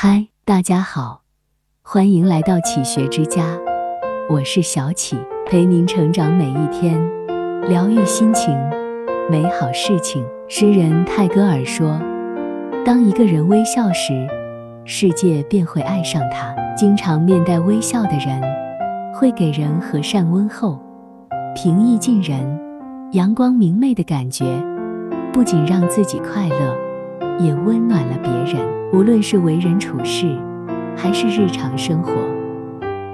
嗨，大家好，欢迎来到启学之家，我是小启，陪您成长每一天，疗愈心情，美好事情。诗人泰戈尔说：“当一个人微笑时，世界便会爱上他。经常面带微笑的人，会给人和善问候，平易近人，阳光明媚的感觉，不仅让自己快乐，也温暖了别人。无论是为人处事，还是日常生活，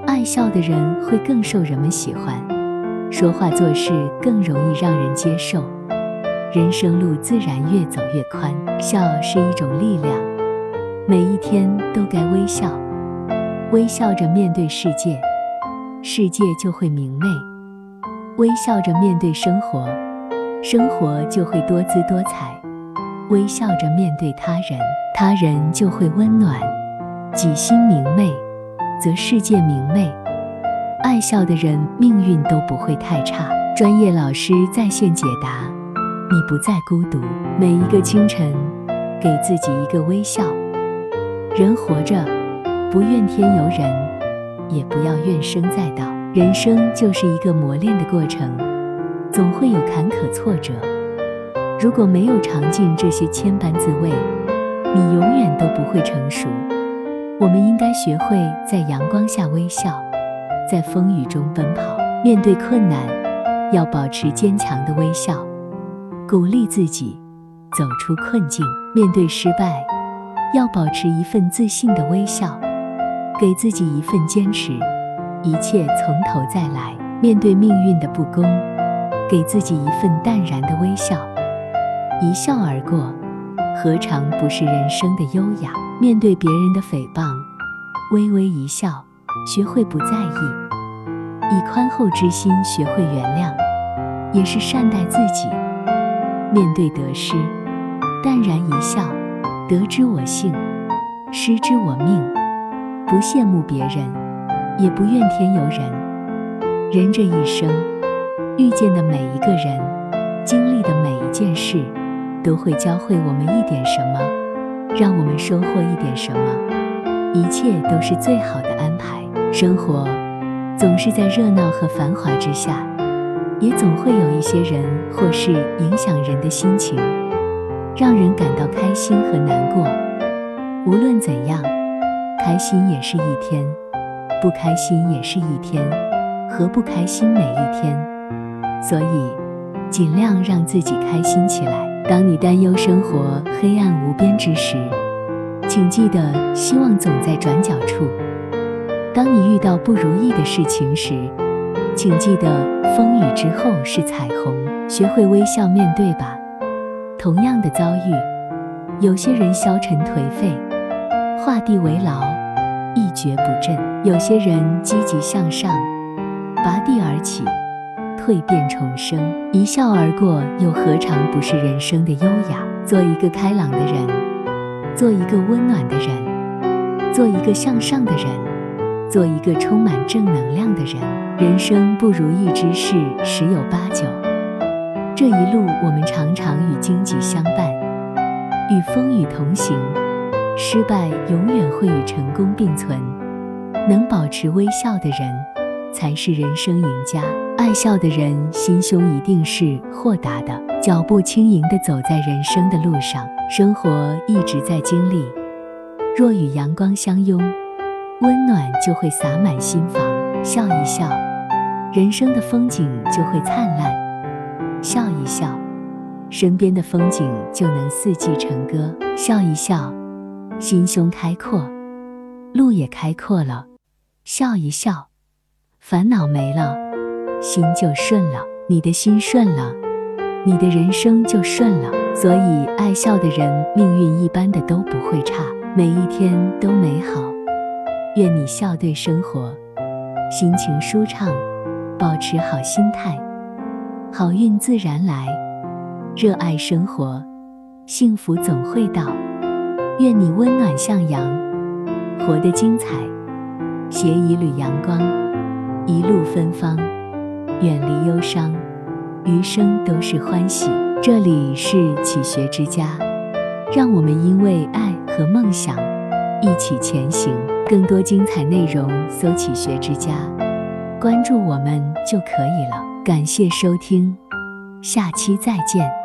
爱笑的人会更受人们喜欢，说话做事更容易让人接受。”人生路自然越走越宽，笑是一种力量，每一天都该微笑，微笑着面对世界，世界就会明媚；微笑着面对生活，生活就会多姿多彩；微笑着面对他人，他人就会温暖。己心明媚，则世界明媚。爱笑的人，命运都不会太差。专业老师在线解答。你不再孤独。每一个清晨，给自己一个微笑。人活着，不怨天尤人，也不要怨声载道。人生就是一个磨练的过程，总会有坎坷挫折。如果没有尝尽这些千般滋味，你永远都不会成熟。我们应该学会在阳光下微笑，在风雨中奔跑。面对困难，要保持坚强的微笑。鼓励自己走出困境，面对失败，要保持一份自信的微笑，给自己一份坚持，一切从头再来。面对命运的不公，给自己一份淡然的微笑，一笑而过，何尝不是人生的优雅？面对别人的诽谤，微微一笑，学会不在意，以宽厚之心学会原谅，也是善待自己。面对得失，淡然一笑，得之我幸，失之我命。不羡慕别人，也不怨天尤人。人这一生，遇见的每一个人，经历的每一件事，都会教会我们一点什么，让我们收获一点什么。一切都是最好的安排。生活总是在热闹和繁华之下。也总会有一些人或事影响人的心情，让人感到开心和难过。无论怎样，开心也是一天，不开心也是一天，何不开心每一天？所以，尽量让自己开心起来。当你担忧生活黑暗无边之时，请记得，希望总在转角处。当你遇到不如意的事情时，请记得，风雨之后是彩虹。学会微笑面对吧。同样的遭遇，有些人消沉颓废，画地为牢，一蹶不振；有些人积极向上，拔地而起，蜕变重生。一笑而过，又何尝不是人生的优雅？做一个开朗的人，做一个温暖的人，做一个向上的人。做一个充满正能量的人。人生不如意之事十有八九，这一路我们常常与荆棘相伴，与风雨同行。失败永远会与成功并存。能保持微笑的人，才是人生赢家。爱笑的人，心胸一定是豁达的，脚步轻盈地走在人生的路上。生活一直在经历，若与阳光相拥。温暖就会洒满心房，笑一笑，人生的风景就会灿烂；笑一笑，身边的风景就能四季成歌；笑一笑，心胸开阔，路也开阔了；笑一笑，烦恼没了，心就顺了。你的心顺了，你的人生就顺了。所以，爱笑的人，命运一般的都不会差，每一天都美好。愿你笑对生活，心情舒畅，保持好心态，好运自然来。热爱生活，幸福总会到。愿你温暖向阳，活得精彩。携一缕阳光，一路芬芳，远离忧伤，余生都是欢喜。这里是启学之家，让我们因为爱和梦想。一起前行。更多精彩内容，搜“启学之家”，关注我们就可以了。感谢收听，下期再见。